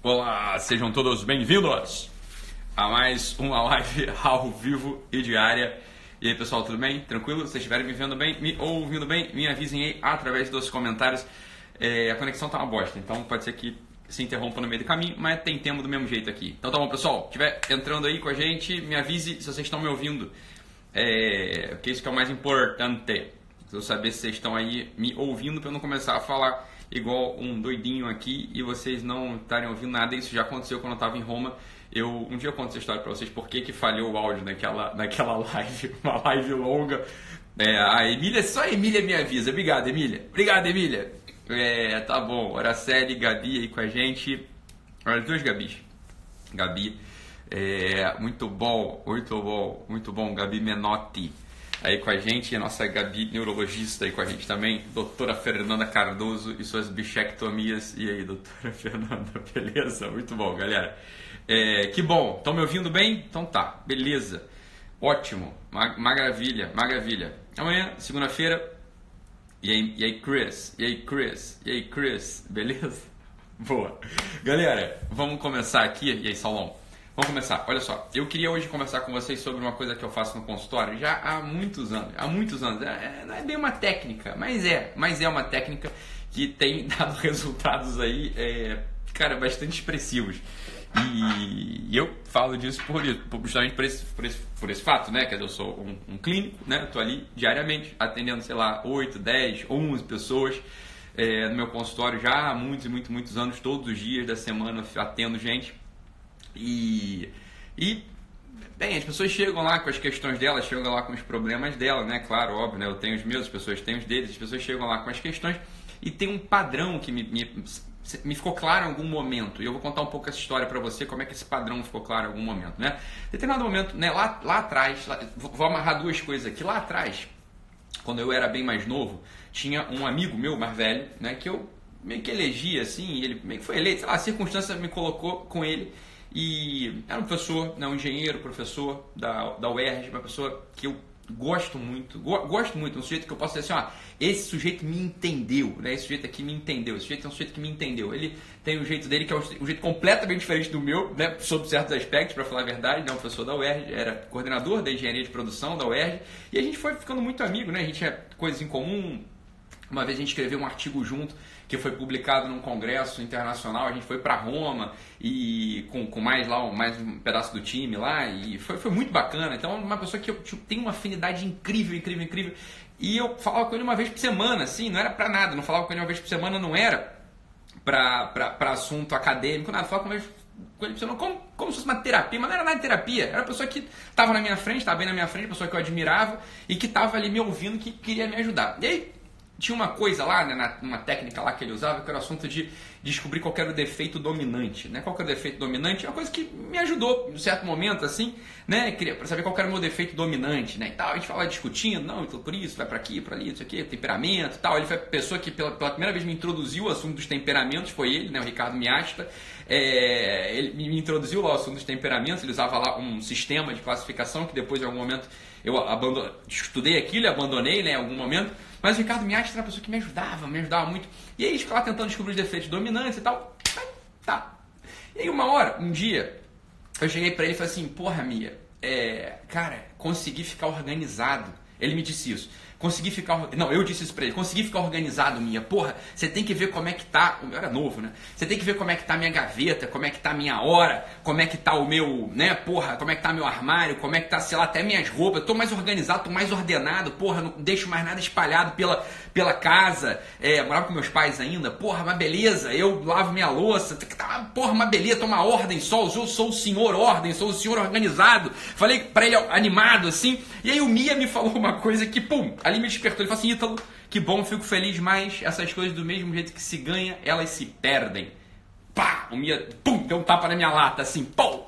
Olá, sejam todos bem-vindos a mais uma live ao vivo e diária. E aí, pessoal, tudo bem? Tranquilo? Se estiverem me vendo bem, me ouvindo bem, me avisem aí através dos comentários. É, a conexão tá uma bosta, então pode ser que se interrompa no meio do caminho, mas tem tempo do mesmo jeito aqui. Então tá bom, pessoal, estiver entrando aí com a gente, me avise se vocês estão me ouvindo. É, porque isso que é o mais importante. Eu saber se vocês estão aí me ouvindo para eu não começar a falar igual um doidinho aqui e vocês não estarem ouvindo nada. Isso já aconteceu quando eu estava em Roma. Eu, um dia eu conto essa história para vocês porque que falhou o áudio naquela, naquela live, uma live longa. É, a Emília, só a Emília me avisa. Obrigado, Emília. Obrigado, Emília. É, tá bom. Araceli, Gabi aí com a gente. Olha, duas Gabis. Gabi. É, muito bom, muito bom, muito bom, Gabi Menotti aí com a gente, a nossa Gabi, neurologista aí com a gente também, doutora Fernanda Cardoso e suas bichectomias. E aí, doutora Fernanda, beleza? Muito bom, galera. É, que bom, estão me ouvindo bem? Então tá, beleza. Ótimo, maravilha, maravilha. Amanhã, segunda-feira. E aí, e aí, Chris? E aí, Chris? E aí, Chris? Beleza? Boa. Galera, vamos começar aqui. E aí, Salom? Vamos começar. Olha só, eu queria hoje conversar com vocês sobre uma coisa que eu faço no consultório já há muitos anos. Há muitos anos. É, não é bem uma técnica, mas é. Mas é uma técnica que tem dado resultados aí, é, cara, bastante expressivos. E eu falo disso por, justamente por esse, por esse, por esse fato, né? Que eu sou um, um clínico, né? Estou ali diariamente atendendo, sei lá, 8, 10, 11 pessoas é, no meu consultório já há muitos e muitos, muitos anos, todos os dias da semana atendo gente. E, e bem, as pessoas chegam lá com as questões delas, chegam lá com os problemas dela, né? Claro, óbvio, né? Eu tenho os meus, as pessoas têm os deles, as pessoas chegam lá com as questões e tem um padrão que me, me, me ficou claro em algum momento. E eu vou contar um pouco essa história para você, como é que esse padrão ficou claro em algum momento, né? Determinado momento, né? Lá, lá atrás, lá, vou amarrar duas coisas aqui. Lá atrás, quando eu era bem mais novo, tinha um amigo meu mais velho, né? Que eu meio que elegi assim, ele meio que foi eleito, sei lá, a circunstância me colocou com ele e era um professor, né, um engenheiro, professor da, da UERJ, uma pessoa que eu gosto muito, go, gosto muito, um sujeito que eu posso dizer assim, ó, esse sujeito me entendeu, né? Esse sujeito aqui me entendeu, esse sujeito é um sujeito que me entendeu. Ele tem um jeito dele que é um, um jeito completamente diferente do meu, né? Sob certos aspectos, para falar a verdade, né? Um professor da UERJ, era coordenador da engenharia de produção da UERJ, e a gente foi ficando muito amigo, né? A gente tinha coisas em comum. Uma vez a gente escreveu um artigo junto que foi publicado num congresso internacional. A gente foi para Roma e com, com mais lá mais um pedaço do time lá e foi, foi muito bacana. Então, uma pessoa que eu tipo, tenho uma afinidade incrível, incrível, incrível. E eu falava com ele uma vez por semana, assim, não era para nada. Não falava com ele uma vez por semana, não era para assunto acadêmico, nada. Falava com ele com ele como, como se fosse uma terapia, mas não era nada de terapia. Era uma pessoa que estava na minha frente, estava bem na minha frente, pessoa que eu admirava e que estava ali me ouvindo, que queria me ajudar. E aí, tinha uma coisa lá, né, uma técnica lá que ele usava, que era o assunto de descobrir qual era o defeito dominante. Né? Qual era o defeito dominante? É uma coisa que me ajudou, em certo momento, assim, né? Para saber qual era o meu defeito dominante, né? E tal, a gente fala discutindo, não, então por isso, vai para aqui, para ali, isso aqui, temperamento e tal. Ele foi a pessoa que pela, pela, primeira vez me introduziu o assunto dos temperamentos, foi ele, né? O Ricardo Miasta. É, ele me introduziu lá o assunto dos temperamentos, ele usava lá um sistema de classificação que depois, em algum momento, eu abandonei, estudei aquilo e abandonei, né? Em algum momento. Mas o Ricardo Miatti era uma pessoa que me ajudava, me ajudava muito. E aí, ficava tentando descobrir os defeitos dominantes e tal. Tá. E aí, uma hora, um dia, eu cheguei para ele e falei assim: Porra, Mia, é, cara, consegui ficar organizado. Ele me disse isso. Consegui ficar. Não, eu disse isso pra ele. Consegui ficar organizado, minha. Porra, você tem que ver como é que tá. Eu era novo, né? Você tem que ver como é que tá minha gaveta, como é que tá minha hora, como é que tá o meu. né? Porra, como é que tá meu armário, como é que tá, sei lá, até minhas roupas. Eu tô mais organizado, tô mais ordenado. Porra, não deixo mais nada espalhado pela, pela casa. É, morava com meus pais ainda. Porra, uma beleza. Eu lavo minha louça. Tá, porra, uma beleza. Uma ordem só. Eu sou o senhor ordem, sou o senhor organizado. Falei pra ele animado assim. E aí o Mia me falou uma coisa que, pum, ali me despertou. Ele falou assim: Ítalo, que bom, fico feliz, mas essas coisas do mesmo jeito que se ganha, elas se perdem. Pá! O Mia, pum, deu um tapa na minha lata, assim, pum!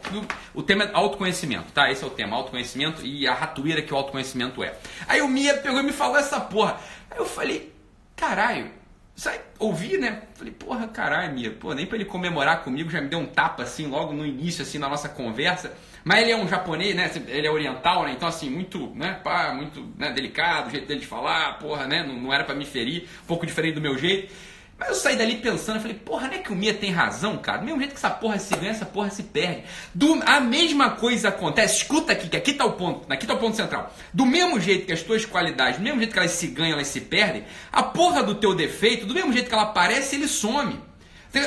O tema é autoconhecimento, tá? Esse é o tema, autoconhecimento e a ratoeira que o autoconhecimento é. Aí o Mia pegou e me falou essa porra. Aí eu falei, caralho, sai, ouvi, né? Falei, porra, caralho, Mia, pô, nem pra ele comemorar comigo, já me deu um tapa assim, logo no início, assim, na nossa conversa. Mas ele é um japonês, né? Ele é oriental, né? Então, assim, muito, né? Pá, muito né? delicado, o jeito dele de falar, porra, né? Não, não era para me ferir, um pouco diferente do meu jeito. Mas eu saí dali pensando, eu falei, porra, não é que o Mia tem razão, cara? Do mesmo jeito que essa porra se ganha, essa porra se perde. Do, a mesma coisa acontece, escuta aqui, que aqui tá o ponto, aqui tá o ponto central. Do mesmo jeito que as tuas qualidades, do mesmo jeito que elas se ganham, elas se perdem, a porra do teu defeito, do mesmo jeito que ela aparece, ele some.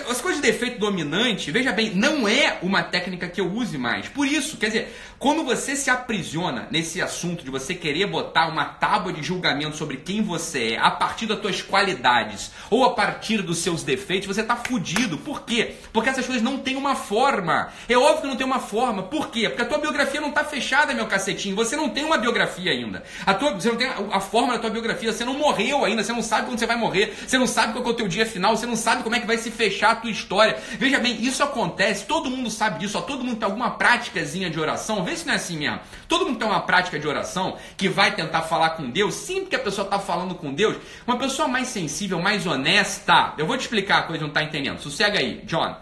As coisas de defeito dominante, veja bem, não é uma técnica que eu use mais. Por isso, quer dizer, quando você se aprisiona nesse assunto de você querer botar uma tábua de julgamento sobre quem você é a partir das suas qualidades ou a partir dos seus defeitos, você está fudido. Por quê? Porque essas coisas não têm uma forma. É óbvio que não tem uma forma. Por quê? Porque a tua biografia não está fechada, meu cacetinho. Você não tem uma biografia ainda. A tua, você não tem a, forma da tua biografia. Você não morreu ainda. Você não sabe quando você vai morrer. Você não sabe qual é o teu dia final. Você não sabe como é que vai se fechar a tua história. Veja bem, isso acontece, todo mundo sabe disso, ó, todo mundo tem alguma práticazinha de oração. Vê se não é assim mesmo. Todo mundo tem uma prática de oração que vai tentar falar com Deus, sempre que a pessoa está falando com Deus, uma pessoa mais sensível, mais honesta. Eu vou te explicar a coisa não está entendendo. Sossega aí, John.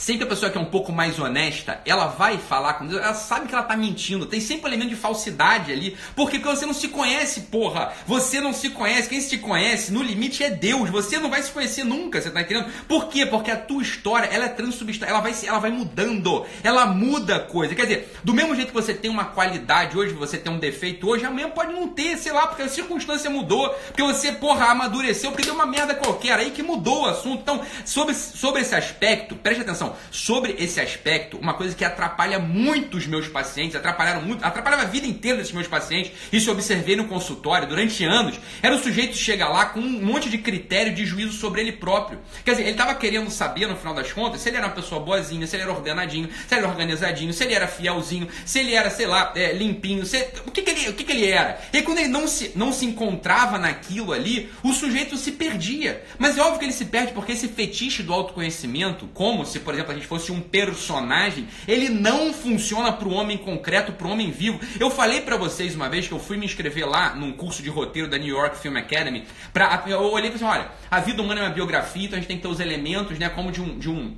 Sempre a pessoa que é um pouco mais honesta, ela vai falar com Deus, ela sabe que ela está mentindo, tem sempre um elemento de falsidade ali, porque você não se conhece, porra. Você não se conhece, quem se te conhece, no limite é Deus. Você não vai se conhecer nunca, você está entendendo? Por quê? Porque a tua história, ela é transubstancial, ela vai, ela vai mudando, ela muda coisa. Quer dizer, do mesmo jeito que você tem uma qualidade hoje, você tem um defeito hoje, amanhã pode não ter, sei lá, porque a circunstância mudou, porque você, porra, amadureceu, porque deu uma merda qualquer aí que mudou o assunto. Então, sobre, sobre esse aspecto, preste atenção sobre esse aspecto, uma coisa que atrapalha muito os meus pacientes, atrapalharam muito, atrapalhava a vida inteira desses meus pacientes, isso eu observei no consultório durante anos, era o sujeito chegar lá com um monte de critério de juízo sobre ele próprio. Quer dizer, ele estava querendo saber, no final das contas, se ele era uma pessoa boazinha, se ele era ordenadinho, se ele era organizadinho, se ele era fielzinho, se ele era, sei lá, é, limpinho, se, o, que, que, ele, o que, que ele era. E quando ele não se, não se encontrava naquilo ali, o sujeito se perdia. Mas é óbvio que ele se perde porque esse fetiche do autoconhecimento, como se, por exemplo, a gente fosse um personagem, ele não funciona para o homem concreto, para o homem vivo. Eu falei para vocês uma vez que eu fui me inscrever lá num curso de roteiro da New York Film Academy. Pra, eu olhei e falei assim: olha, a vida humana é uma biografia, então a gente tem que ter os elementos, né, como de um, de um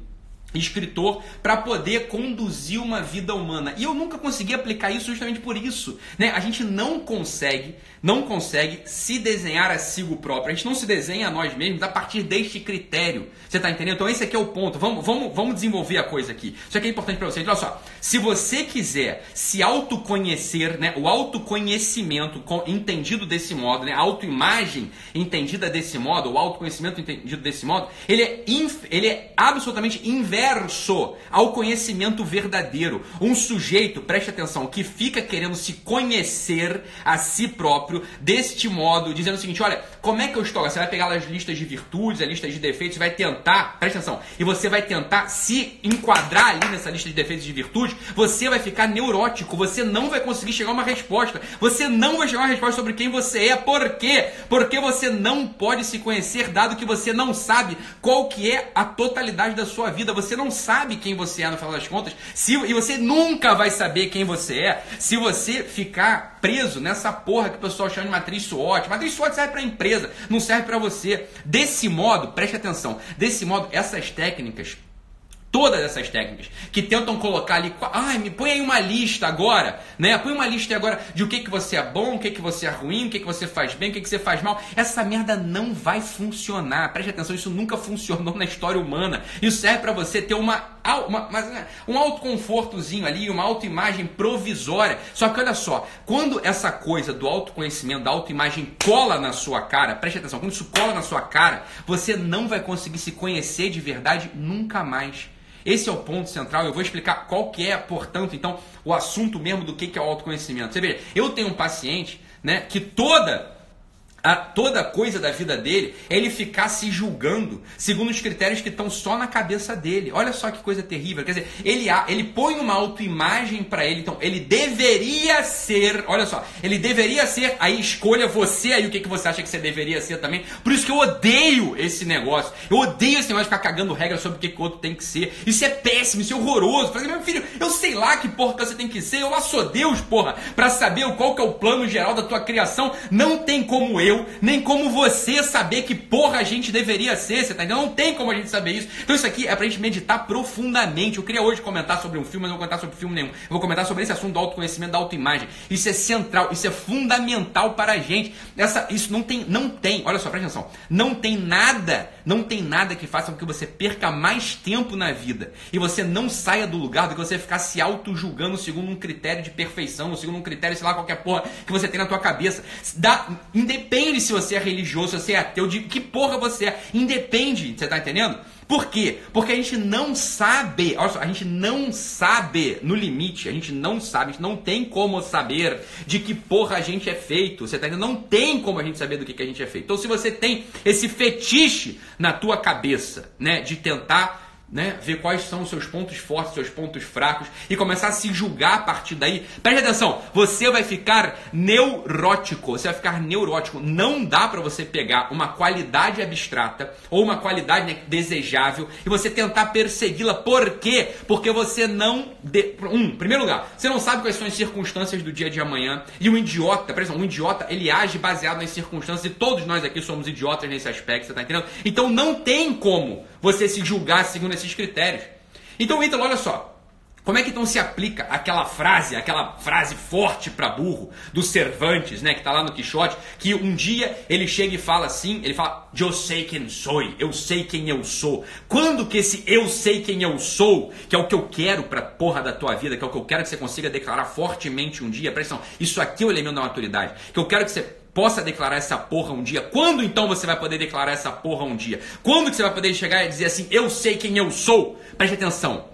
escritor para poder conduzir uma vida humana. E eu nunca consegui aplicar isso justamente por isso, né? A gente não consegue, não consegue se desenhar a si próprio. A gente não se desenha a nós mesmos a partir deste critério. Você está entendendo? Então esse aqui é o ponto. Vamos, vamos, vamos desenvolver a coisa aqui. Isso aqui é importante para vocês. Olha só, se você quiser se autoconhecer, né? O autoconhecimento entendido desse modo, né? A autoimagem entendida desse modo, o autoconhecimento entendido desse modo, ele é, ele é absolutamente inverso ao conhecimento verdadeiro. Um sujeito, preste atenção, que fica querendo se conhecer a si próprio deste modo, dizendo o seguinte: olha, como é que eu estou? Você vai pegar as listas de virtudes, a lista de defeitos, vai tentar, preste atenção, e você vai tentar se enquadrar ali nessa lista de defeitos e de virtudes, você vai ficar neurótico, você não vai conseguir chegar a uma resposta, você não vai chegar a uma resposta sobre quem você é. Por quê? Porque você não pode se conhecer, dado que você não sabe qual que é a totalidade da sua vida. Você não sabe quem você é no final das contas, se, e você nunca vai saber quem você é se você ficar preso nessa porra que o pessoal chama de matriz SWOT. Matriz SWOT serve para empresa, não serve para você. Desse modo, preste atenção, desse modo, essas técnicas Todas essas técnicas que tentam colocar ali, ai, me põe aí uma lista agora, né? Põe uma lista agora de o que, que você é bom, o que, que você é ruim, o que, que você faz bem, o que, que você faz mal. Essa merda não vai funcionar. Preste atenção, isso nunca funcionou na história humana. Isso serve para você ter uma, uma, né, um autoconfortozinho ali, uma autoimagem provisória. Só que olha só, quando essa coisa do autoconhecimento, da autoimagem cola na sua cara, preste atenção, quando isso cola na sua cara, você não vai conseguir se conhecer de verdade nunca mais. Esse é o ponto central. Eu vou explicar qual que é, portanto, então, o assunto mesmo do que é o autoconhecimento. Você vê, eu tenho um paciente né, que toda a toda coisa da vida dele é ele ficar se julgando segundo os critérios que estão só na cabeça dele. Olha só que coisa terrível. Quer dizer, ele, ele põe uma autoimagem para ele. Então, ele deveria ser. Olha só, ele deveria ser. Aí escolha você aí o que, que você acha que você deveria ser também. Por isso que eu odeio esse negócio. Eu odeio esse negócio de ficar cagando regra sobre o que, que o outro tem que ser. Isso é péssimo, isso é horroroso. Falei, meu filho, eu sei lá que porra que você tem que ser. Eu lá sou Deus, porra, para saber qual que é o plano geral da tua criação. Não tem como eu eu, nem como você saber que porra a gente deveria ser, você tá entendendo? Não tem como a gente saber isso. Então isso aqui é pra gente meditar profundamente. Eu queria hoje comentar sobre um filme, mas não vou comentar sobre filme nenhum. Eu vou comentar sobre esse assunto do autoconhecimento, da autoimagem. Isso é central, isso é fundamental para a gente. Essa, isso não tem, não tem, olha só, presta atenção, não tem nada não tem nada que faça com que você perca mais tempo na vida e você não saia do lugar do que você ficar se auto-julgando segundo um critério de perfeição, segundo um critério, sei lá, qualquer porra que você tem na tua cabeça. Dá, independe se você é religioso, se você é ateu, de que porra você é. Independe, você tá entendendo? Por quê? Porque a gente não sabe, olha só, a gente não sabe, no limite, a gente não sabe, a gente não tem como saber de que porra a gente é feito. Você tá entendendo? Não tem como a gente saber do que, que a gente é feito. Então, se você tem esse fetiche na tua cabeça, né, de tentar né? Ver quais são os seus pontos fortes, seus pontos fracos e começar a se julgar a partir daí. Preste atenção, você vai ficar neurótico, você vai ficar neurótico. Não dá para você pegar uma qualidade abstrata ou uma qualidade né, desejável e você tentar persegui-la. Por quê? Porque você não. De... Um, em primeiro lugar, você não sabe quais são as circunstâncias do dia de amanhã e o idiota, presta atenção, um idiota ele age baseado nas circunstâncias e todos nós aqui somos idiotas nesse aspecto, você tá entendendo? Então não tem como você se julgar segundo esses critérios. Então, Ítalo, olha só. Como é que então se aplica aquela frase, aquela frase forte para burro do Cervantes, né, que está lá no Quixote, que um dia ele chega e fala assim, ele fala: "Eu sei quem sou, eu sei quem eu sou". Quando que esse eu sei quem eu sou, que é o que eu quero para porra da tua vida, que é o que eu quero que você consiga declarar fortemente um dia, presta atenção, isso aqui é o elemento da maturidade, que eu quero que você possa declarar essa porra um dia. Quando então você vai poder declarar essa porra um dia? Quando que você vai poder chegar e dizer assim, eu sei quem eu sou? Preste atenção.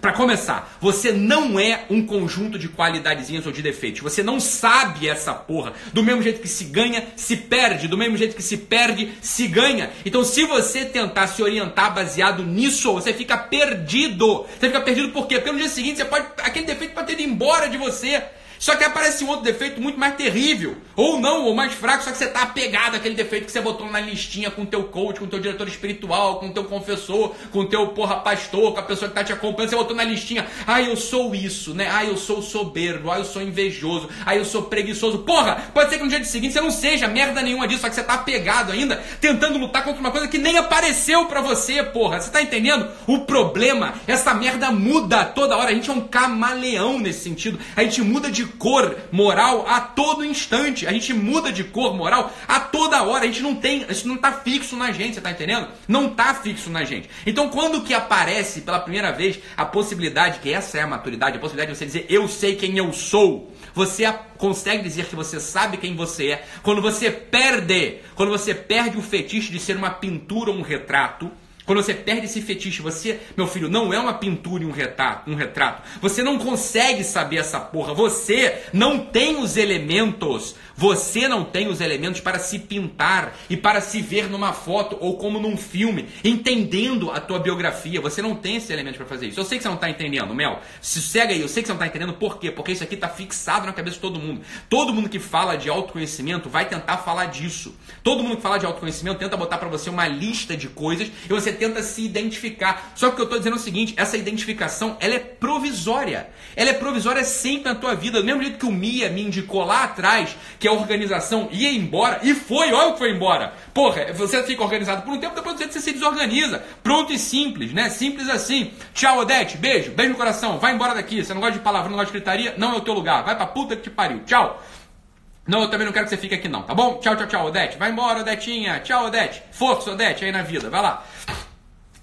Para começar, você não é um conjunto de qualidadezinhas ou de defeitos. Você não sabe essa porra. Do mesmo jeito que se ganha, se perde. Do mesmo jeito que se perde, se ganha. Então, se você tentar se orientar baseado nisso, você fica perdido. Você fica perdido por quê? Porque no dia seguinte você pode. Aquele defeito pode ter ido embora de você. Só que aparece um outro defeito muito mais terrível, ou não, ou mais fraco, só que você está apegado àquele defeito que você botou na listinha com o teu coach, com o teu diretor espiritual, com o teu confessor, com o teu porra pastor, com a pessoa que está te acompanhando, você botou na listinha, ah, eu sou isso, né? Ah, eu sou soberbo, ah, eu sou invejoso, ah, eu sou preguiçoso. Porra, pode ser que no dia seguinte você não seja merda nenhuma disso, só que você está apegado ainda, tentando lutar contra uma coisa que nem apareceu para você, porra. Você está entendendo? O problema, essa merda muda toda hora, a gente é um camaleão nesse sentido. A gente muda de cor moral a todo instante. A gente muda de cor moral a toda hora. A gente não tem, isso não está fixo na gente, você tá entendendo? Não está fixo na gente. Então, quando que aparece pela primeira vez a possibilidade, que essa é a maturidade, a possibilidade de você dizer eu sei quem eu sou, você consegue dizer que você sabe quem você é. Quando você perde, quando você perde o fetiche de ser uma pintura ou um retrato, quando você perde esse fetiche, você, meu filho, não é uma pintura e um retrato, um retrato. Você não consegue saber essa porra. Você não tem os elementos você não tem os elementos para se pintar e para se ver numa foto ou como num filme, entendendo a tua biografia. Você não tem esses elementos para fazer isso. Eu sei que você não está entendendo, Mel. Sossega aí, eu sei que você não está entendendo por quê? Porque isso aqui está fixado na cabeça de todo mundo. Todo mundo que fala de autoconhecimento vai tentar falar disso. Todo mundo que fala de autoconhecimento tenta botar para você uma lista de coisas e você tenta se identificar. Só que eu estou dizendo é o seguinte: essa identificação ela é provisória. Ela é provisória sempre na tua vida. Do mesmo jeito que o Mia me indicou lá atrás, que que a organização ia embora, e foi, olha o que foi embora. Porra, você fica organizado por um tempo, depois você se desorganiza. Pronto e simples, né? Simples assim. Tchau, Odete, beijo, beijo no coração, vai embora daqui. Você não gosta de palavra, não gosta de gritaria, não é o teu lugar. Vai pra puta que te pariu. Tchau. Não, eu também não quero que você fique aqui não, tá bom? Tchau, tchau, tchau, Odete. Vai embora, Odetinha. Tchau, Odete. Força, Odete, aí na vida. Vai lá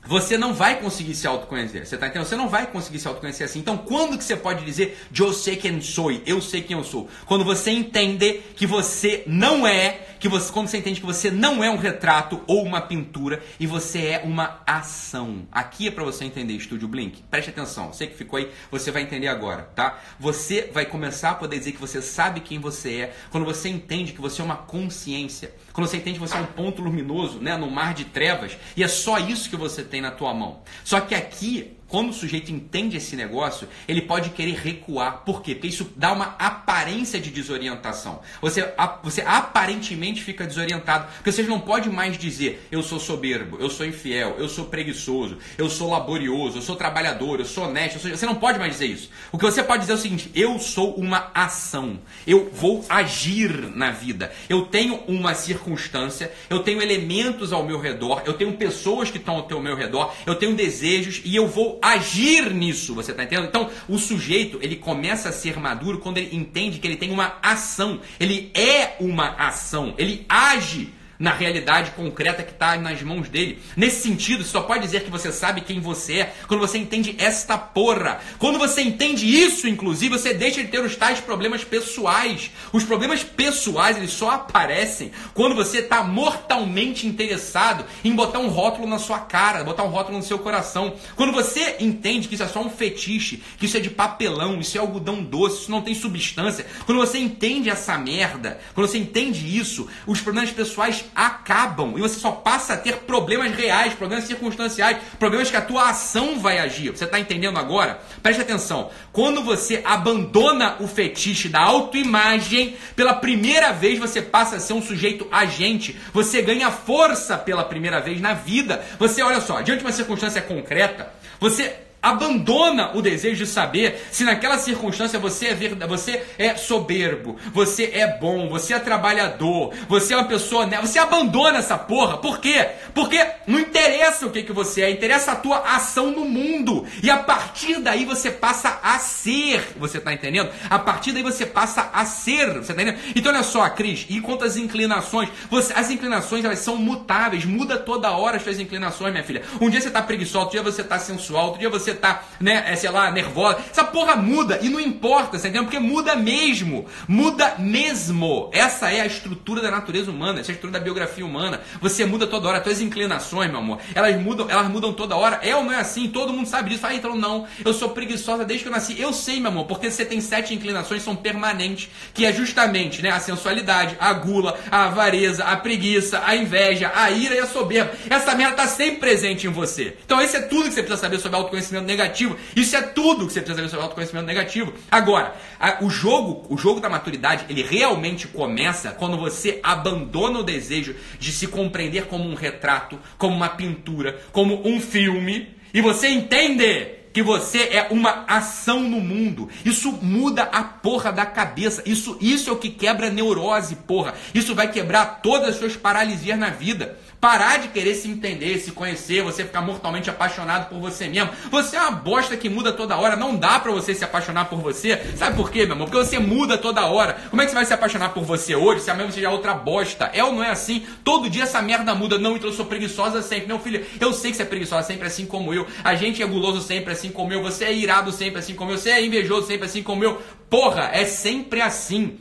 você não vai conseguir se autoconhecer. Você tá entendendo? Você não vai conseguir se autoconhecer assim. Então, quando que você pode dizer eu sei quem sou, eu sei quem eu sou? Quando você entende que você não é, que você, quando você entende que você não é um retrato ou uma pintura e você é uma ação. Aqui é para você entender, Estúdio Blink. Preste atenção. Você que ficou aí, você vai entender agora, tá? Você vai começar a poder dizer que você sabe quem você é quando você entende que você é uma consciência. Quando você entende que você é um ponto luminoso, né, no mar de trevas, e é só isso que você tem na tua mão. Só que aqui quando o sujeito entende esse negócio, ele pode querer recuar. Por quê? Porque isso dá uma aparência de desorientação. Você, você aparentemente fica desorientado. Porque você não pode mais dizer eu sou soberbo, eu sou infiel, eu sou preguiçoso, eu sou laborioso, eu sou trabalhador, eu sou honesto. Eu sou... Você não pode mais dizer isso. O que você pode dizer é o seguinte: eu sou uma ação. Eu vou agir na vida. Eu tenho uma circunstância, eu tenho elementos ao meu redor, eu tenho pessoas que estão ao meu redor, eu tenho desejos e eu vou agir nisso, você está entendendo? Então, o sujeito, ele começa a ser maduro quando ele entende que ele tem uma ação. Ele é uma ação, ele age na realidade concreta que está nas mãos dele. Nesse sentido, só pode dizer que você sabe quem você é quando você entende esta porra. Quando você entende isso, inclusive, você deixa de ter os tais problemas pessoais. Os problemas pessoais, eles só aparecem quando você está mortalmente interessado em botar um rótulo na sua cara, botar um rótulo no seu coração. Quando você entende que isso é só um fetiche, que isso é de papelão, isso é algodão doce, isso não tem substância. Quando você entende essa merda, quando você entende isso, os problemas pessoais acabam e você só passa a ter problemas reais, problemas circunstanciais, problemas que a tua ação vai agir. Você está entendendo agora? Preste atenção. Quando você abandona o fetiche da autoimagem, pela primeira vez você passa a ser um sujeito agente. Você ganha força pela primeira vez na vida. Você, olha só, diante de uma circunstância concreta, você abandona o desejo de saber se naquela circunstância você é verdade, você é soberbo, você é bom, você é trabalhador, você é uma pessoa, né? Você abandona essa porra. Por quê? Porque não interessa o que que você é, interessa a tua ação no mundo. E a partir daí você passa a ser, você tá entendendo? A partir daí você passa a ser, você tá entendendo? Então olha só, Cris, e quanto às inclinações, você, as inclinações elas são mutáveis, muda toda hora as suas inclinações, minha filha. Um dia você tá preguiçoso, outro dia você tá sensual, outro dia você tá, né, é, sei lá, nervosa. Essa porra muda e não importa, você entendeu? Porque muda mesmo. Muda mesmo. Essa é a estrutura da natureza humana, essa é a estrutura da biografia humana. Você muda toda hora, as tuas inclinações, meu amor, elas mudam, elas mudam toda hora. É ou não é assim? Todo mundo sabe disso. Ah, então não, eu sou preguiçosa desde que eu nasci. Eu sei, meu amor, porque você tem sete inclinações, são permanentes, que é justamente, né, a sensualidade, a gula, a avareza, a preguiça, a inveja, a ira e a soberba. Essa merda tá sempre presente em você. Então esse é tudo que você precisa saber sobre autoconhecimento negativo. Isso é tudo que você precisa saber sobre autoconhecimento negativo. Agora, a, o jogo, o jogo da maturidade, ele realmente começa quando você abandona o desejo de se compreender como um retrato, como uma pintura, como um filme, e você entende que você é uma ação no mundo. Isso muda a porra da cabeça. Isso, isso é o que quebra a neurose, porra. Isso vai quebrar todas as suas paralisias na vida. Parar de querer se entender, se conhecer, você ficar mortalmente apaixonado por você mesmo. Você é uma bosta que muda toda hora. Não dá pra você se apaixonar por você. Sabe por quê, meu amor? Porque você muda toda hora. Como é que você vai se apaixonar por você hoje se amanhã você já é outra bosta? É ou não é assim? Todo dia essa merda muda. Não, então eu sou preguiçosa sempre. Meu filho, eu sei que você é preguiçosa sempre assim como eu. A gente é guloso sempre assim como eu. Você é irado sempre assim como eu. Você é invejoso sempre assim como eu. Porra, é sempre assim.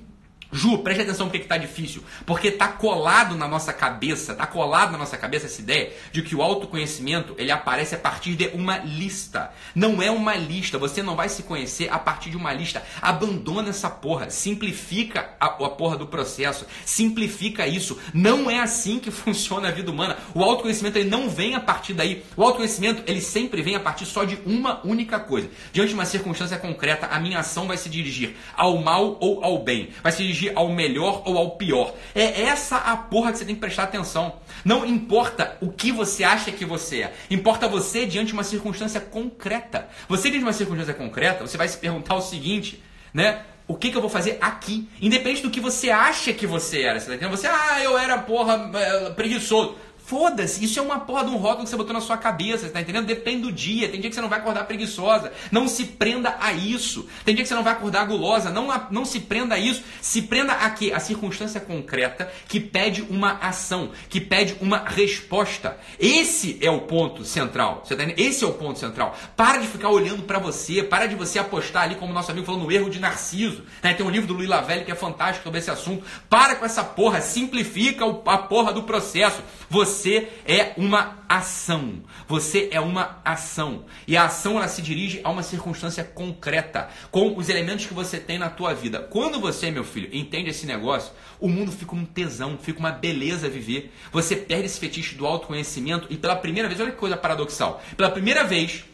Ju, preste atenção porque que tá difícil. Porque tá colado na nossa cabeça, tá colado na nossa cabeça essa ideia de que o autoconhecimento ele aparece a partir de uma lista. Não é uma lista, você não vai se conhecer a partir de uma lista. Abandona essa porra, simplifica a, a porra do processo, simplifica isso. Não é assim que funciona a vida humana. O autoconhecimento ele não vem a partir daí. O autoconhecimento ele sempre vem a partir só de uma única coisa. Diante de uma circunstância concreta, a minha ação vai se dirigir ao mal ou ao bem. Vai se ao melhor ou ao pior. É essa a porra que você tem que prestar atenção. Não importa o que você acha que você é. Importa você diante de uma circunstância concreta. Você diante de uma circunstância concreta, você vai se perguntar o seguinte, né? O que, que eu vou fazer aqui? Independente do que você acha que você era. Você tá entendendo? Você, ah, eu era, porra, eh, preguiçoso. Foda-se, isso é uma porra de um rótulo que você botou na sua cabeça, tá entendendo? Depende do dia. Tem dia que você não vai acordar preguiçosa. Não se prenda a isso. Tem dia que você não vai acordar gulosa. Não, não se prenda a isso. Se prenda a quê? A circunstância concreta que pede uma ação, que pede uma resposta. Esse é o ponto central. Você tá entendendo? Esse é o ponto central. Para de ficar olhando para você. Para de você apostar ali, como nosso amigo falou, no erro de Narciso. Né? Tem um livro do Luiz Lavelli que é fantástico sobre esse assunto. Para com essa porra. Simplifica a porra do processo. Você você é uma ação. Você é uma ação. E a ação ela se dirige a uma circunstância concreta, com os elementos que você tem na tua vida. Quando você, meu filho, entende esse negócio, o mundo fica um tesão, fica uma beleza viver. Você perde esse fetiche do autoconhecimento e pela primeira vez, olha que coisa paradoxal. Pela primeira vez,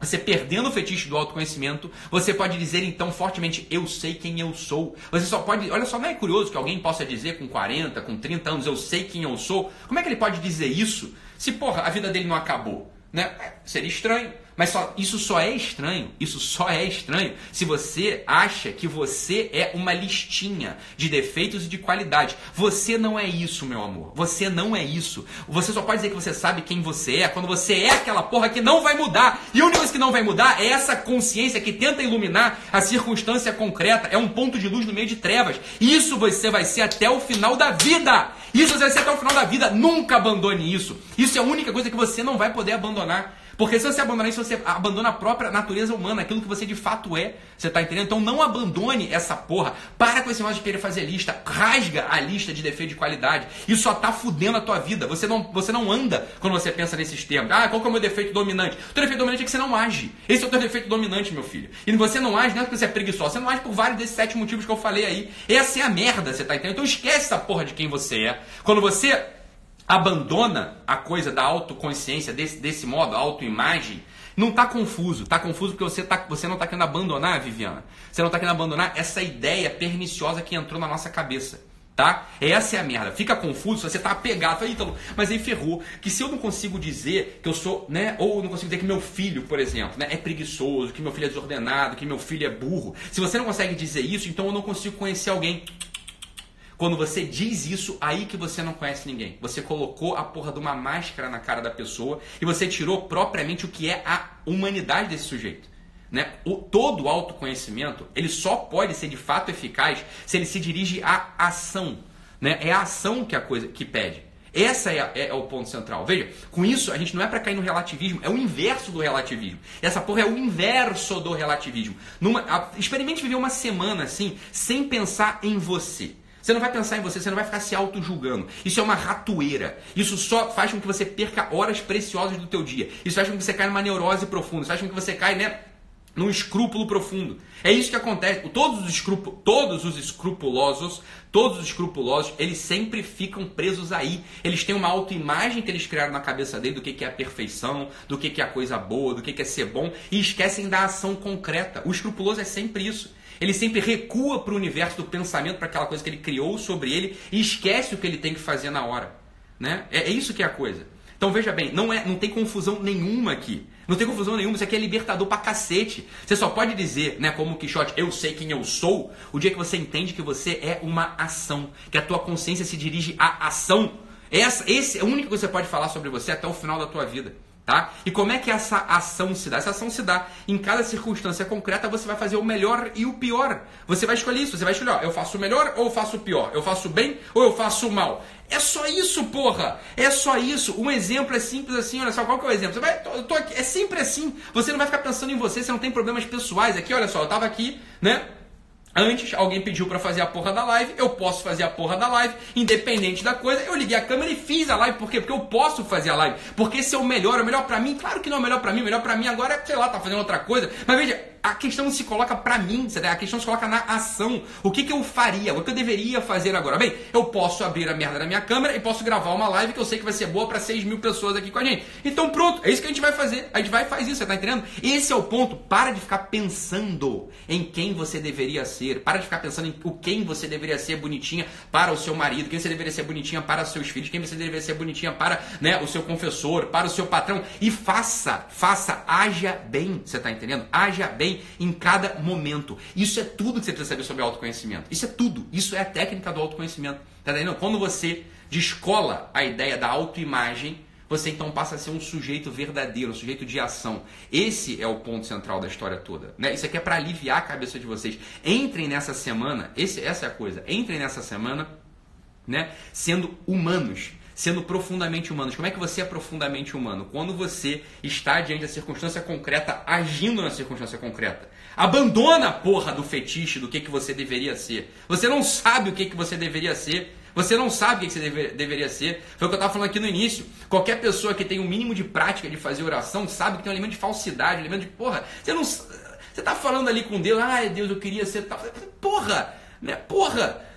você perdendo o fetiche do autoconhecimento, você pode dizer então fortemente, eu sei quem eu sou. Você só pode, olha só, não é curioso que alguém possa dizer com 40, com 30 anos, eu sei quem eu sou? Como é que ele pode dizer isso se, porra, a vida dele não acabou? Né? É, seria estranho. Mas só, isso só é estranho, isso só é estranho se você acha que você é uma listinha de defeitos e de qualidade. Você não é isso, meu amor. Você não é isso. Você só pode dizer que você sabe quem você é quando você é aquela porra que não vai mudar. E a única coisa que não vai mudar é essa consciência que tenta iluminar a circunstância concreta. É um ponto de luz no meio de trevas. Isso você vai ser até o final da vida. Isso você vai ser até o final da vida. Nunca abandone isso. Isso é a única coisa que você não vai poder abandonar. Porque se você abandonar isso, você abandona a própria natureza humana, aquilo que você de fato é. Você tá entendendo? Então não abandone essa porra. Para com esse negócio de querer fazer lista. Rasga a lista de defeito de qualidade. Isso só tá fudendo a tua vida. Você não, você não anda quando você pensa nesses termos. Ah, qual que é o meu defeito dominante? O teu defeito dominante é que você não age. Esse é o teu defeito dominante, meu filho. E você não age não é porque você é preguiçoso. Você não age por vários desses sete motivos que eu falei aí. Essa é a merda, você tá entendendo? Então esquece essa porra de quem você é. Quando você abandona a coisa da autoconsciência desse, desse modo, autoimagem, não está confuso. Está confuso porque você, tá, você não está querendo abandonar, Viviana. Você não está querendo abandonar essa ideia perniciosa que entrou na nossa cabeça. Tá? Essa é a merda. Fica confuso você tá apegado. Fala, Ítalo, mas aí ferrou. Que se eu não consigo dizer que eu sou, né? Ou não consigo dizer que meu filho, por exemplo, né, é preguiçoso, que meu filho é desordenado, que meu filho é burro. Se você não consegue dizer isso, então eu não consigo conhecer alguém. Quando você diz isso, aí que você não conhece ninguém. Você colocou a porra de uma máscara na cara da pessoa e você tirou propriamente o que é a humanidade desse sujeito. Né? O, todo autoconhecimento ele só pode ser de fato eficaz se ele se dirige à ação. Né? É a ação que a coisa que pede. Essa é, a, é, o ponto central. Veja, com isso a gente não é para cair no relativismo, é o inverso do relativismo. Essa porra é o inverso do relativismo. Numa, a, experimente viver uma semana assim, sem pensar em você. Você não vai pensar em você, você não vai ficar se auto-julgando. Isso é uma ratoeira. Isso só faz com que você perca horas preciosas do teu dia. Isso faz com que você caia numa neurose profunda. Isso faz com que você caia, né? num escrúpulo profundo. É isso que acontece. Todos os, escrupu, todos os escrupulosos, todos os escrupulosos, eles sempre ficam presos aí. Eles têm uma autoimagem que eles criaram na cabeça dele do que, é a perfeição, do que, é a coisa boa, do que é ser bom, e esquecem da ação concreta. O escrupuloso é sempre isso. Ele sempre recua para o universo do pensamento, para aquela coisa que ele criou sobre ele e esquece o que ele tem que fazer na hora. Né? É, é isso que é a coisa. Então veja bem, não, é, não tem confusão nenhuma aqui. Não tem confusão nenhuma, isso aqui é libertador pra cacete. Você só pode dizer, né, como o Quixote, eu sei quem eu sou, o dia que você entende que você é uma ação, que a tua consciência se dirige à ação. Essa, esse é única coisa que você pode falar sobre você até o final da tua vida. Tá? E como é que essa ação se dá? Essa ação se dá em cada circunstância concreta, você vai fazer o melhor e o pior. Você vai escolher isso, você vai escolher, ó, eu faço o melhor ou eu faço o pior? Eu faço bem ou eu faço mal? É só isso, porra! É só isso. Um exemplo é simples assim, olha só, qual que é o exemplo? Você vai, eu tô aqui, é sempre assim. Você não vai ficar pensando em você, você não tem problemas pessoais aqui, olha só, eu tava aqui, né? Antes, alguém pediu para fazer a porra da live, eu posso fazer a porra da live, independente da coisa. Eu liguei a câmera e fiz a live, por quê? Porque eu posso fazer a live. Porque esse é o melhor, é o melhor para mim. Claro que não é o melhor para mim, melhor para mim agora é, sei lá, tá fazendo outra coisa. Mas veja, a questão não se coloca para mim, a questão se coloca na ação. O que, que eu faria? O que eu deveria fazer agora? Bem, eu posso abrir a merda da minha câmera e posso gravar uma live que eu sei que vai ser boa para 6 mil pessoas aqui com a gente. Então pronto, é isso que a gente vai fazer. A gente vai e faz isso, você tá entendendo? Esse é o ponto. Para de ficar pensando em quem você deveria ser. Para de ficar pensando em o quem você deveria ser bonitinha para o seu marido, quem você deveria ser bonitinha para seus filhos, quem você deveria ser bonitinha para né, o seu confessor, para o seu patrão. E faça, faça, haja bem, você tá entendendo? Haja bem em cada momento. Isso é tudo que você precisa saber sobre autoconhecimento. Isso é tudo. Isso é a técnica do autoconhecimento. Tá entendendo? Quando você descola a ideia da autoimagem, você então passa a ser um sujeito verdadeiro, um sujeito de ação. Esse é o ponto central da história toda. Né? Isso aqui é para aliviar a cabeça de vocês. Entrem nessa semana, esse, essa é a coisa, entrem nessa semana né, sendo humanos sendo profundamente humanos. Como é que você é profundamente humano? Quando você está diante da circunstância concreta, agindo na circunstância concreta. Abandona a porra do fetiche do que, que você deveria ser. Você não sabe o que, que você deveria ser. Você não sabe o que, você deve, deveria ser. Foi o que eu estava falando aqui no início. Qualquer pessoa que tem o um mínimo de prática de fazer oração sabe que tem um elemento de falsidade, um elemento de porra. Você não. Você tá falando ali com Deus, ai Deus, eu queria ser tal. Porra! Né? Porra!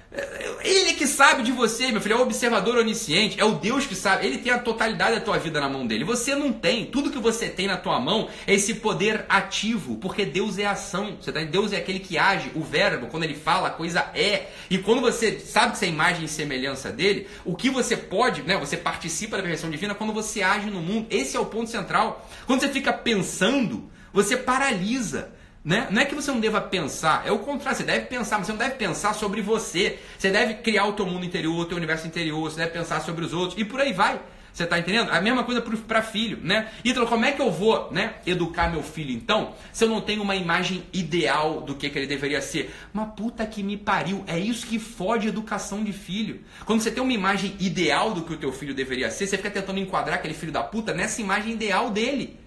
Ele que sabe de você, meu filho, é o observador onisciente, é o Deus que sabe. Ele tem a totalidade da tua vida na mão dele. Você não tem. Tudo que você tem na tua mão é esse poder ativo, porque Deus é ação. Você tá? Deus é aquele que age, o verbo, quando ele fala, a coisa é. E quando você sabe que você é imagem e semelhança dele, o que você pode, né? Você participa da perfeição divina quando você age no mundo. Esse é o ponto central. Quando você fica pensando, você paralisa. Né? Não é que você não deva pensar, é o contrário, você deve pensar, mas você não deve pensar sobre você. Você deve criar o teu mundo interior, o teu universo interior, você deve pensar sobre os outros e por aí vai. Você está entendendo? A mesma coisa para filho, né? Então, como é que eu vou né, educar meu filho então, se eu não tenho uma imagem ideal do que, que ele deveria ser? Uma puta que me pariu, é isso que fode educação de filho. Quando você tem uma imagem ideal do que o teu filho deveria ser, você fica tentando enquadrar aquele filho da puta nessa imagem ideal dele.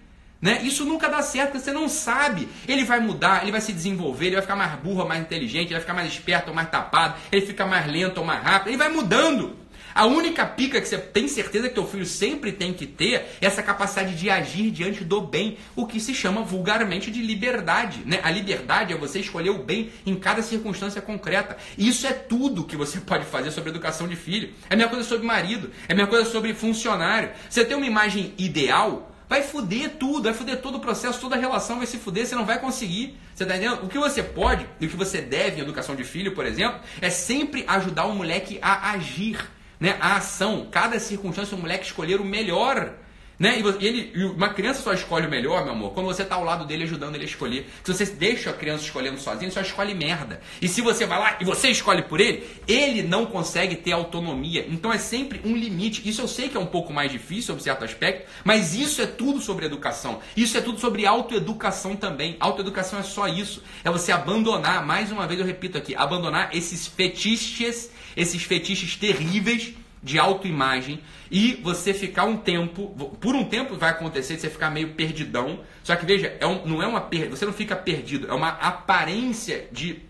Né? Isso nunca dá certo, você não sabe. Ele vai mudar, ele vai se desenvolver, ele vai ficar mais burro, mais inteligente, ele vai ficar mais esperto ou mais tapado, ele fica mais lento ou mais rápido, ele vai mudando. A única pica que você tem certeza que teu filho sempre tem que ter é essa capacidade de agir diante do bem, o que se chama vulgarmente de liberdade. Né? A liberdade é você escolher o bem em cada circunstância concreta. Isso é tudo que você pode fazer sobre educação de filho. É a mesma coisa sobre marido, é a mesma coisa sobre funcionário. Você tem uma imagem ideal, Vai fuder tudo, vai fuder todo o processo, toda a relação vai se fuder, você não vai conseguir. Você tá entendendo? O que você pode e o que você deve em educação de filho, por exemplo, é sempre ajudar o moleque a agir, né? A ação, cada circunstância o moleque escolher o melhor né? E ele, uma criança só escolhe o melhor, meu amor, quando você está ao lado dele ajudando ele a escolher. Se você deixa a criança escolhendo sozinho, só escolhe merda. E se você vai lá e você escolhe por ele, ele não consegue ter autonomia. Então é sempre um limite. Isso eu sei que é um pouco mais difícil sob certo aspecto, mas isso é tudo sobre educação. Isso é tudo sobre autoeducação também. Autoeducação é só isso. É você abandonar, mais uma vez eu repito aqui, abandonar esses fetiches, esses fetiches terríveis de autoimagem e você ficar um tempo, por um tempo vai acontecer você ficar meio perdidão. Só que veja, é um, não é uma per, você não fica perdido, é uma aparência de,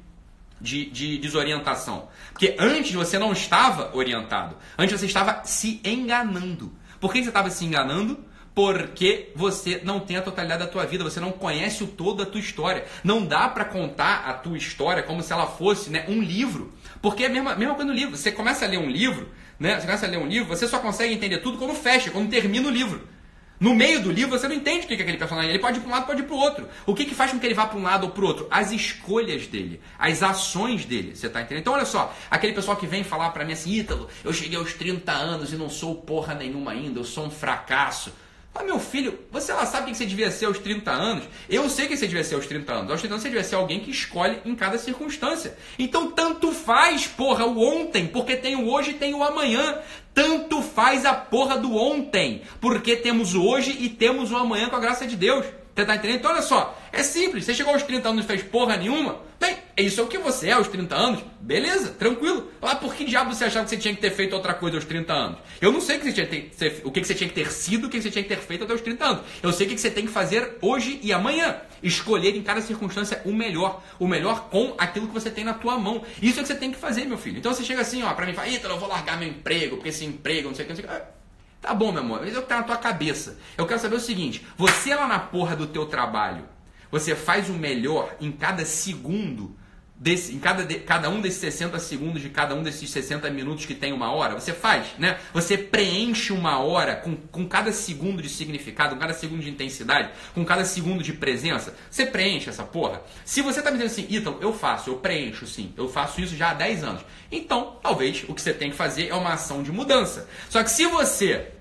de, de desorientação. Porque antes você não estava orientado, antes você estava se enganando. Por que você estava se enganando? porque você não tem a totalidade da tua vida, você não conhece o todo da tua história. Não dá para contar a tua história como se ela fosse né, um livro, porque é a mesma, mesma coisa no livro. Você começa a ler um livro, né? Você começa a ler um livro, você só consegue entender tudo quando fecha, quando termina o livro. No meio do livro você não entende o que é aquele personagem. Ele pode ir para um lado, pode ir para o outro. O que, que faz com que ele vá para um lado ou para o outro? As escolhas dele, as ações dele. Você está entendendo? Então olha só, aquele pessoal que vem falar para mim assim, Ítalo, eu cheguei aos 30 anos e não sou porra nenhuma ainda, eu sou um fracasso. Ah, meu filho, você lá sabe o que você devia ser aos 30 anos? Eu sei que você devia ser aos 30 anos. Aos 30 anos você devia ser alguém que escolhe em cada circunstância. Então tanto faz, porra, o ontem, porque tem o hoje e tem o amanhã. Tanto faz a porra do ontem, porque temos o hoje e temos o amanhã com a graça de Deus. Você tá entendendo? Então olha só, é simples. Você chegou aos 30 anos e fez porra nenhuma. Bem, isso é o que você é aos 30 anos. Beleza, tranquilo. Ah, por que diabo você achava que você tinha que ter feito outra coisa aos 30 anos? Eu não sei o que você tinha que ter, o que você tinha que ter sido, o que você tinha que ter feito até os 30 anos. Eu sei o que você tem que fazer hoje e amanhã. Escolher em cada circunstância o melhor. O melhor com aquilo que você tem na tua mão. Isso é o que você tem que fazer, meu filho. Então você chega assim, ó, pra mim e fala, Ítalo, eu vou largar meu emprego, porque esse emprego, não sei o que, não sei o que. Tá bom, meu amor, isso é o que tá na tua cabeça. Eu quero saber o seguinte: você lá na porra do teu trabalho, você faz o melhor em cada segundo desse, em cada, de, cada um desses 60 segundos de cada um desses 60 minutos que tem uma hora, você faz, né? Você preenche uma hora com, com cada segundo de significado, com cada segundo de intensidade, com cada segundo de presença. Você preenche essa porra. Se você tá me dizendo assim, Ítalo, eu faço, eu preencho sim, eu faço isso já há 10 anos. Então, talvez o que você tem que fazer é uma ação de mudança. Só que se você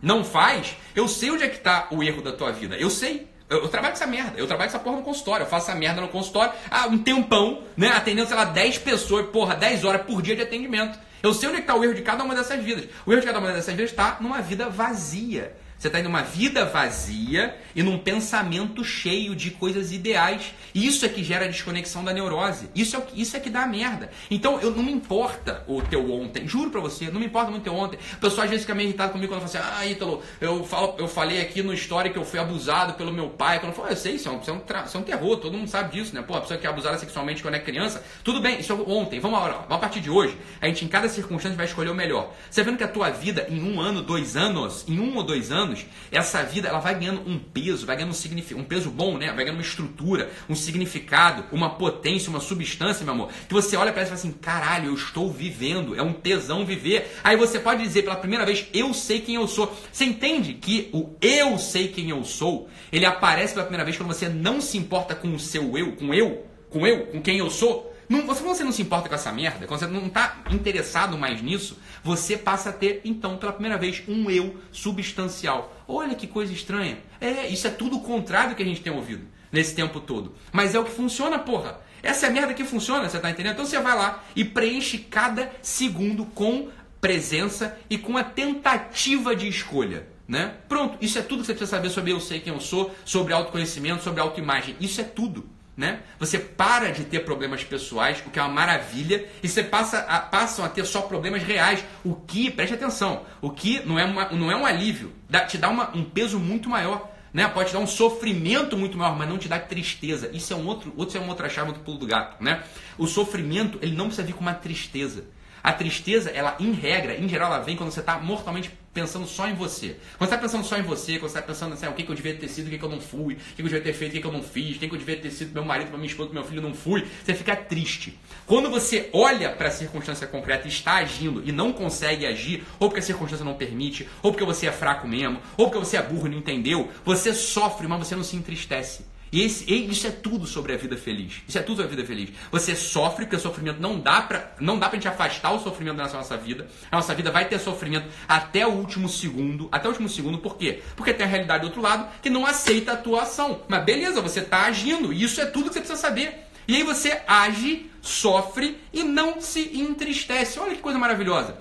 não faz, eu sei onde é que está o erro da tua vida. Eu sei. Eu, eu, trabalho com essa merda. Eu trabalho com essa porra no consultório. Eu faço essa merda no consultório há um tempão, né? Atendendo, sei lá, 10 pessoas, porra, 10 horas por dia de atendimento. Eu sei onde é está o erro de cada uma dessas vidas. O erro de cada uma dessas vidas está numa vida vazia. Você está em uma vida vazia e num pensamento cheio de coisas ideais. Isso é que gera a desconexão da neurose. Isso é, isso é que dá merda. Então, eu não me importa o teu ontem. Juro pra você, não me importa muito o teu ontem. O pessoal às vezes fica meio irritado comigo quando fala assim: Ah, Ítalo, eu, falo, eu falei aqui no história que eu fui abusado pelo meu pai. Quando eu falo, ah, eu sei, isso é, um, isso, é um isso é um terror, todo mundo sabe disso, né? Pô, a pessoa que é abusada sexualmente quando é criança. Tudo bem, isso é ontem. Vamos lá, a partir de hoje, a gente em cada circunstância vai escolher o melhor. Você vendo que a tua vida em um ano, dois anos, em um ou dois anos, anos, essa vida ela vai ganhando um peso, vai ganhando um, significado, um peso bom, né? Vai ganhando uma estrutura, um significado, uma potência, uma substância, meu amor. Que você olha para ela e fala assim: caralho, eu estou vivendo, é um tesão viver. Aí você pode dizer pela primeira vez: eu sei quem eu sou. Você entende que o eu sei quem eu sou, ele aparece pela primeira vez quando você não se importa com o seu eu, com eu, com eu, com quem eu sou. Não, você, você não se importa com essa merda, quando você não está interessado mais nisso, você passa a ter, então, pela primeira vez, um eu substancial. Olha que coisa estranha. É, isso é tudo o contrário do que a gente tem ouvido nesse tempo todo. Mas é o que funciona, porra. Essa é a merda que funciona, você tá entendendo? Então você vai lá e preenche cada segundo com presença e com a tentativa de escolha. Né? Pronto, isso é tudo que você precisa saber sobre eu sei quem eu sou, sobre autoconhecimento, sobre autoimagem. Isso é tudo né? Você para de ter problemas pessoais, o que é uma maravilha, e você passa a, passam a ter só problemas reais, o que, preste atenção, o que não é, uma, não é um alívio, dá, te dá uma, um peso muito maior. Né? Pode te dar um sofrimento muito maior, mas não te dá tristeza. Isso é um outro, outro é uma outra chave do pulo do gato. Né? O sofrimento ele não precisa vir com uma tristeza. A tristeza, ela em regra, em geral, ela vem quando você está mortalmente pensando só em você. Quando você está pensando só em você, quando você está pensando assim, ah, o que, que eu devia ter sido, o que, que eu não fui, o que, que eu devia ter feito, o que, que eu não fiz, o que, que eu devia ter sido meu marido, minha esposa, meu filho, não fui, você fica triste. Quando você olha para a circunstância concreta e está agindo e não consegue agir, ou porque a circunstância não permite, ou porque você é fraco mesmo, ou porque você é burro e não entendeu, você sofre, mas você não se entristece. E, esse, e isso é tudo sobre a vida feliz. Isso é tudo sobre a vida feliz. Você sofre porque o sofrimento não dá pra, não dá pra gente afastar o sofrimento da nossa vida. A nossa vida vai ter sofrimento até o último segundo. Até o último segundo, por quê? Porque tem a realidade do outro lado que não aceita a tua ação. Mas beleza, você está agindo. E isso é tudo que você precisa saber. E aí você age, sofre e não se entristece. Olha que coisa maravilhosa.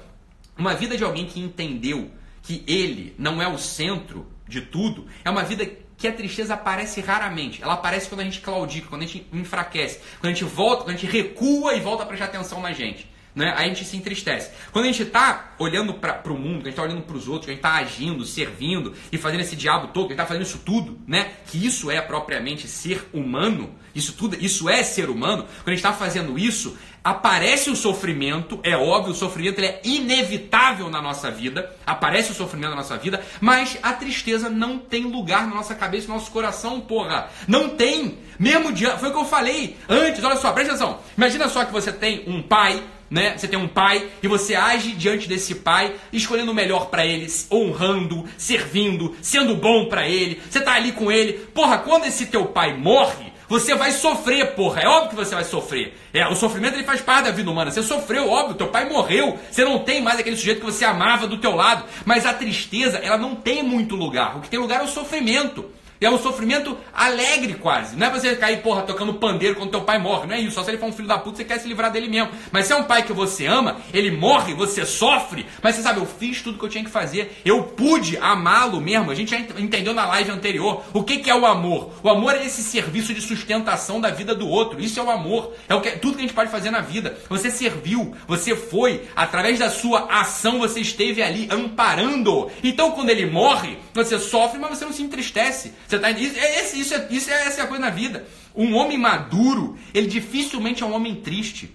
Uma vida de alguém que entendeu que ele não é o centro de tudo é uma vida que a tristeza aparece raramente. Ela aparece quando a gente claudica, quando a gente enfraquece, quando a gente volta, quando a gente recua e volta a prestar atenção na gente. Né? Aí a gente se entristece. Quando a gente está olhando para o mundo, a gente está olhando para os outros, a gente está agindo, servindo e fazendo esse diabo todo, a gente está fazendo isso tudo, né? que isso é propriamente ser humano, isso tudo, isso é ser humano, quando a gente está fazendo isso, aparece o sofrimento, é óbvio, o sofrimento é inevitável na nossa vida, aparece o sofrimento na nossa vida, mas a tristeza não tem lugar na nossa cabeça, no nosso coração, porra. Não tem. Mesmo dia, foi o que eu falei antes, olha só, presta atenção. Imagina só que você tem um pai né? Você tem um pai e você age diante desse pai, escolhendo o melhor para ele, honrando, servindo, sendo bom para ele. Você tá ali com ele. Porra, quando esse teu pai morre, você vai sofrer, porra. É óbvio que você vai sofrer. É, o sofrimento ele faz parte da vida humana. Você sofreu, óbvio, teu pai morreu. Você não tem mais aquele sujeito que você amava do teu lado. Mas a tristeza, ela não tem muito lugar. O que tem lugar é o sofrimento. E é um sofrimento alegre quase. Não é você cair, porra, tocando pandeiro quando teu pai morre. Não é isso. Só se ele for um filho da puta, você quer se livrar dele mesmo. Mas se é um pai que você ama, ele morre, você sofre. Mas você sabe, eu fiz tudo que eu tinha que fazer. Eu pude amá-lo mesmo. A gente já entendeu na live anterior. O que, que é o amor? O amor é esse serviço de sustentação da vida do outro. Isso é o amor. É o que, tudo que a gente pode fazer na vida. Você serviu, você foi, através da sua ação, você esteve ali amparando. Então, quando ele morre, você sofre, mas você não se entristece. Você tá, isso, é, isso, é, isso é, essa é a coisa na vida. Um homem maduro, ele dificilmente é um homem triste.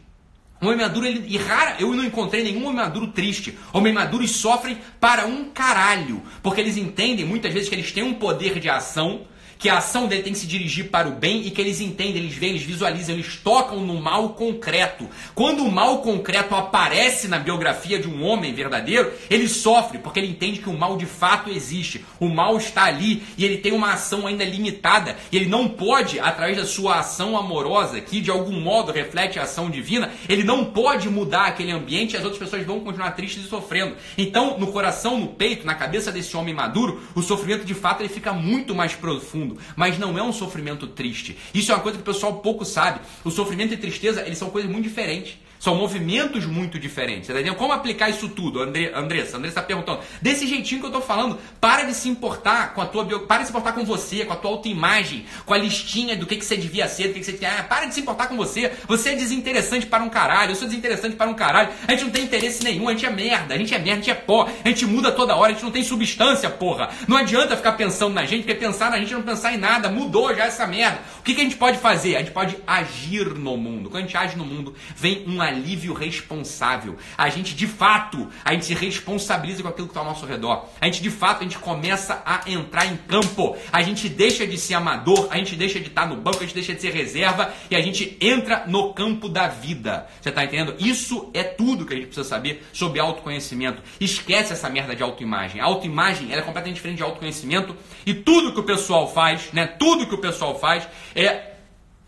Um homem maduro, ele, e rara, eu não encontrei nenhum homem maduro triste. Homens maduros sofrem para um caralho. Porque eles entendem muitas vezes que eles têm um poder de ação que a ação dele tem que se dirigir para o bem e que eles entendem, eles veem, eles visualizam, eles tocam no mal concreto. Quando o mal concreto aparece na biografia de um homem verdadeiro, ele sofre, porque ele entende que o mal de fato existe. O mal está ali e ele tem uma ação ainda limitada. E ele não pode, através da sua ação amorosa, que de algum modo reflete a ação divina, ele não pode mudar aquele ambiente e as outras pessoas vão continuar tristes e sofrendo. Então, no coração, no peito, na cabeça desse homem maduro, o sofrimento de fato ele fica muito mais profundo mundo, mas não é um sofrimento triste. Isso é uma coisa que o pessoal pouco sabe. O sofrimento e tristeza, eles são coisas muito diferentes. São movimentos muito diferentes. Entendendo? Como aplicar isso tudo, André, Andressa? Andressa está perguntando. Desse jeitinho que eu estou falando, para de se importar com a tua bio... para de se importar com você, com a tua autoimagem, com a listinha do que, que você devia ser, do que, que você tinha. Ah, para de se importar com você. Você é desinteressante para um caralho. Eu sou desinteressante para um caralho. A gente não tem interesse nenhum, a gente é merda, a gente é merda, a gente é pó, a gente muda toda hora, a gente não tem substância, porra. Não adianta ficar pensando na gente, porque pensar na gente é não pensar em nada. Mudou já essa merda. O que, que a gente pode fazer? A gente pode agir no mundo. Quando a gente age no mundo, vem um alívio responsável. A gente de fato, a gente se responsabiliza com aquilo que está ao nosso redor. A gente de fato, a gente começa a entrar em campo. A gente deixa de ser amador, a gente deixa de estar no banco, a gente deixa de ser reserva e a gente entra no campo da vida. Você está entendendo? Isso é tudo que a gente precisa saber sobre autoconhecimento. Esquece essa merda de autoimagem. A autoimagem é completamente diferente de autoconhecimento e tudo que o pessoal faz, né? Tudo que o pessoal faz é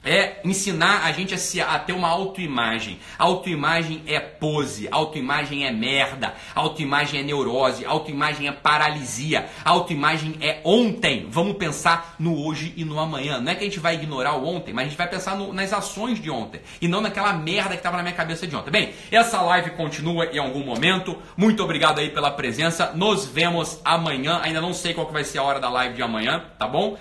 é ensinar a gente a, se, a ter uma autoimagem. Autoimagem é pose, autoimagem é merda, autoimagem é neurose, autoimagem é paralisia, autoimagem é ontem. Vamos pensar no hoje e no amanhã. Não é que a gente vai ignorar o ontem, mas a gente vai pensar no, nas ações de ontem e não naquela merda que estava na minha cabeça de ontem. Bem, essa live continua em algum momento. Muito obrigado aí pela presença. Nos vemos amanhã. Ainda não sei qual que vai ser a hora da live de amanhã, tá bom?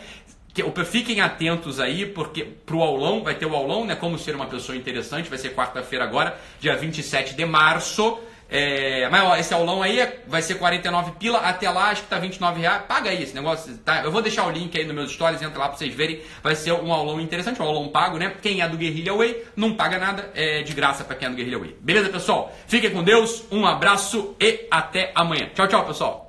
Fiquem atentos aí, porque pro aulão, vai ter o aulão, né? Como ser uma pessoa interessante, vai ser quarta-feira agora, dia 27 de março. É, mas ó, esse aulão aí é, vai ser 49 pila, até lá acho que tá 29 reais. Paga aí esse negócio, tá? Eu vou deixar o link aí nos meus stories, entra lá pra vocês verem. Vai ser um aulão interessante, um aulão pago, né? Quem é do Guerrilla Way não paga nada, é de graça pra quem é do Guerrilla Way. Beleza, pessoal? Fiquem com Deus, um abraço e até amanhã. Tchau, tchau, pessoal.